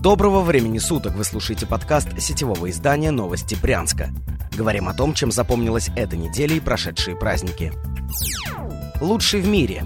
Доброго времени суток! Вы слушаете подкаст сетевого издания «Новости Брянска». Говорим о том, чем запомнилась эта неделя и прошедшие праздники. Лучший в мире.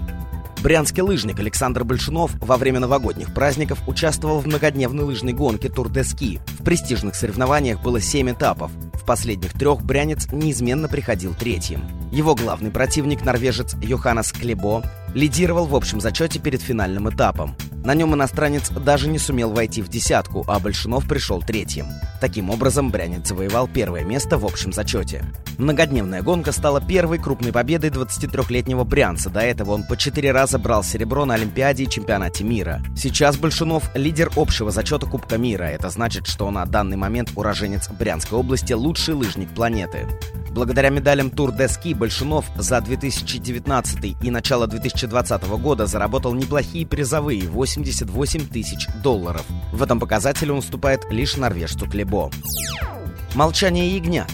Брянский лыжник Александр Большунов во время новогодних праздников участвовал в многодневной лыжной гонке «Тур де Ски». В престижных соревнованиях было семь этапов. В последних трех брянец неизменно приходил третьим. Его главный противник, норвежец Йоханнес Клебо, лидировал в общем зачете перед финальным этапом. На нем иностранец даже не сумел войти в десятку, а Большунов пришел третьим. Таким образом, Брянец завоевал первое место в общем зачете. Многодневная гонка стала первой крупной победой 23-летнего Брянца. До этого он по четыре раза брал серебро на Олимпиаде и чемпионате мира. Сейчас Большунов – лидер общего зачета Кубка мира. Это значит, что на данный момент уроженец Брянской области – лучший лыжник планеты. Благодаря медалям Тур де Ски Большунов за 2019 и начало 2020 года заработал неплохие призовые 88 тысяч долларов. В этом показателе он уступает лишь норвежцу Клебо. Молчание ягнят.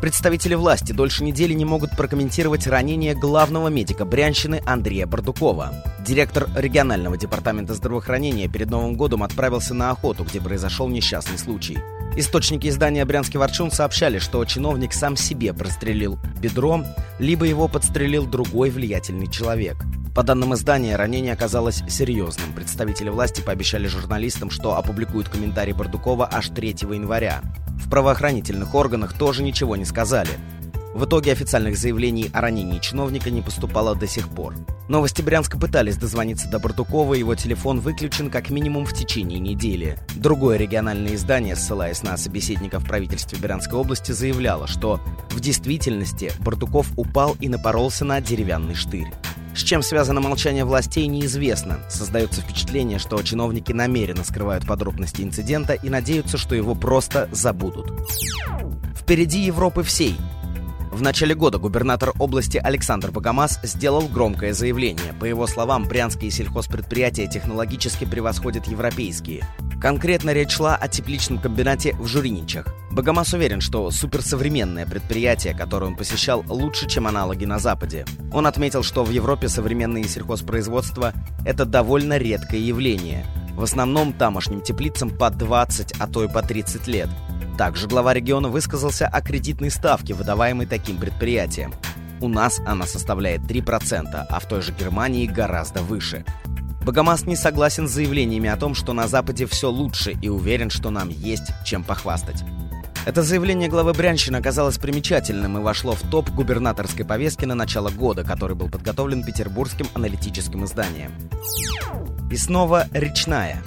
Представители власти дольше недели не могут прокомментировать ранение главного медика Брянщины Андрея Бардукова. Директор регионального департамента здравоохранения перед Новым годом отправился на охоту, где произошел несчастный случай. Источники издания «Брянский ворчун» сообщали, что чиновник сам себе прострелил бедро, либо его подстрелил другой влиятельный человек. По данным издания, ранение оказалось серьезным. Представители власти пообещали журналистам, что опубликуют комментарий Бардукова аж 3 января. В правоохранительных органах тоже ничего не сказали. В итоге официальных заявлений о ранении чиновника не поступало до сих пор. Новости Брянска пытались дозвониться до Бардукова, его телефон выключен как минимум в течение недели. Другое региональное издание, ссылаясь на собеседников в правительстве Брянской области, заявляло, что в действительности Бардуков упал и напоролся на деревянный штырь. С чем связано молчание властей, неизвестно. Создается впечатление, что чиновники намеренно скрывают подробности инцидента и надеются, что его просто забудут. Впереди Европы всей. В начале года губернатор области Александр Богомаз сделал громкое заявление. По его словам, брянские сельхозпредприятия технологически превосходят европейские. Конкретно речь шла о тепличном комбинате в Журиничах. Богомаз уверен, что суперсовременное предприятие, которое он посещал, лучше, чем аналоги на Западе. Он отметил, что в Европе современные сельхозпроизводства – это довольно редкое явление. В основном тамошним теплицам по 20, а то и по 30 лет. Также глава региона высказался о кредитной ставке, выдаваемой таким предприятиям. У нас она составляет 3%, а в той же Германии гораздо выше. Богомаз не согласен с заявлениями о том, что на Западе все лучше и уверен, что нам есть чем похвастать. Это заявление главы Брянщины оказалось примечательным и вошло в топ губернаторской повестки на начало года, который был подготовлен петербургским аналитическим изданием. И снова «Речная».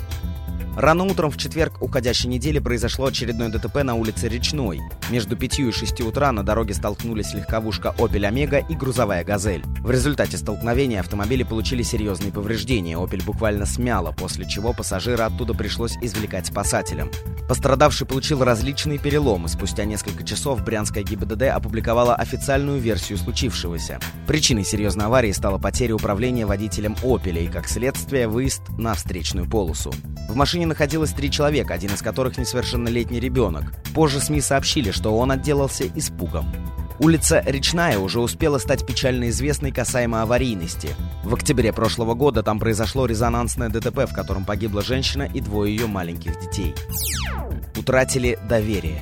Рано утром в четверг уходящей недели произошло очередное ДТП на улице Речной. Между 5 и 6 утра на дороге столкнулись легковушка «Опель Омега» и грузовая «Газель». В результате столкновения автомобили получили серьезные повреждения. «Опель» буквально смяло, после чего пассажира оттуда пришлось извлекать спасателям. Пострадавший получил различные переломы. Спустя несколько часов Брянская ГИБДД опубликовала официальную версию случившегося. Причиной серьезной аварии стала потеря управления водителем «Опеля» и, как следствие, выезд на встречную полосу. В машине находилось три человека, один из которых несовершеннолетний ребенок. Позже СМИ сообщили, что он отделался испугом. Улица Речная уже успела стать печально известной касаемо аварийности. В октябре прошлого года там произошло резонансное ДТП, в котором погибла женщина и двое ее маленьких детей. Утратили доверие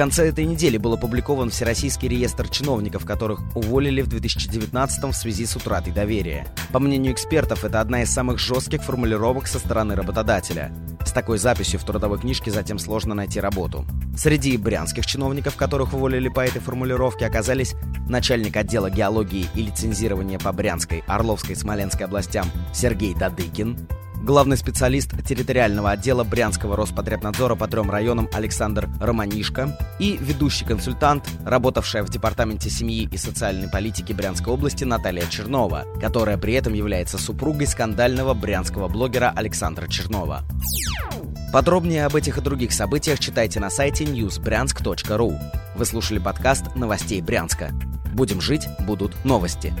конце этой недели был опубликован Всероссийский реестр чиновников, которых уволили в 2019 в связи с утратой доверия. По мнению экспертов, это одна из самых жестких формулировок со стороны работодателя. С такой записью в трудовой книжке затем сложно найти работу. Среди брянских чиновников, которых уволили по этой формулировке, оказались начальник отдела геологии и лицензирования по Брянской, Орловской, Смоленской областям Сергей Дадыкин, главный специалист территориального отдела Брянского Роспотребнадзора по трем районам Александр Романишко и ведущий консультант, работавшая в Департаменте семьи и социальной политики Брянской области Наталья Чернова, которая при этом является супругой скандального брянского блогера Александра Чернова. Подробнее об этих и других событиях читайте на сайте newsbryansk.ru. Вы слушали подкаст «Новостей Брянска». Будем жить, будут новости.